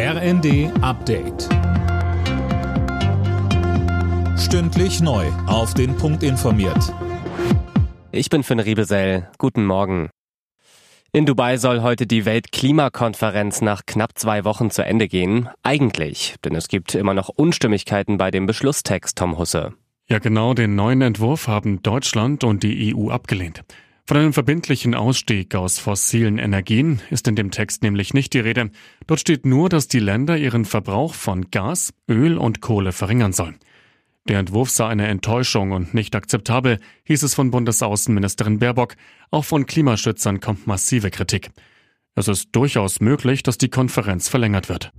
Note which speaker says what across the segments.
Speaker 1: RND Update. Stündlich neu. Auf den Punkt informiert.
Speaker 2: Ich bin Finn Riebesell. Guten Morgen. In Dubai soll heute die Weltklimakonferenz nach knapp zwei Wochen zu Ende gehen. Eigentlich, denn es gibt immer noch Unstimmigkeiten bei dem Beschlusstext, Tom Husse.
Speaker 3: Ja, genau den neuen Entwurf haben Deutschland und die EU abgelehnt. Von einem verbindlichen Ausstieg aus fossilen Energien ist in dem Text nämlich nicht die Rede. Dort steht nur, dass die Länder ihren Verbrauch von Gas, Öl und Kohle verringern sollen. Der Entwurf sei eine Enttäuschung und nicht akzeptabel, hieß es von Bundesaußenministerin Baerbock. Auch von Klimaschützern kommt massive Kritik. Es ist durchaus möglich, dass die Konferenz verlängert wird.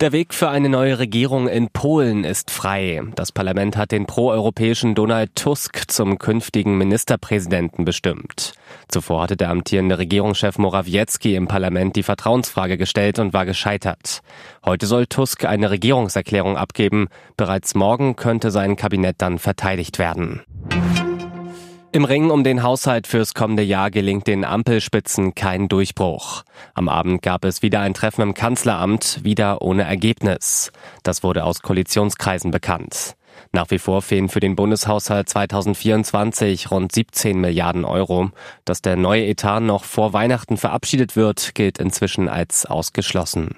Speaker 2: Der Weg für eine neue Regierung in Polen ist frei. Das Parlament hat den proeuropäischen Donald Tusk zum künftigen Ministerpräsidenten bestimmt. Zuvor hatte der amtierende Regierungschef Morawiecki im Parlament die Vertrauensfrage gestellt und war gescheitert. Heute soll Tusk eine Regierungserklärung abgeben. Bereits morgen könnte sein Kabinett dann verteidigt werden. Im Ring um den Haushalt fürs kommende Jahr gelingt den Ampelspitzen kein Durchbruch. Am Abend gab es wieder ein Treffen im Kanzleramt, wieder ohne Ergebnis. Das wurde aus Koalitionskreisen bekannt. Nach wie vor fehlen für den Bundeshaushalt 2024 rund 17 Milliarden Euro. Dass der neue Etat noch vor Weihnachten verabschiedet wird, gilt inzwischen als ausgeschlossen.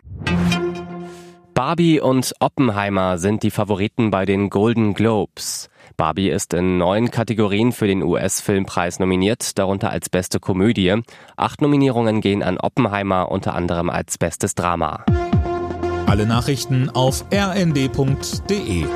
Speaker 2: Barbie und Oppenheimer sind die Favoriten bei den Golden Globes. Barbie ist in neun Kategorien für den US-Filmpreis nominiert, darunter als beste Komödie. Acht Nominierungen gehen an Oppenheimer, unter anderem als bestes Drama.
Speaker 1: Alle Nachrichten auf rnd.de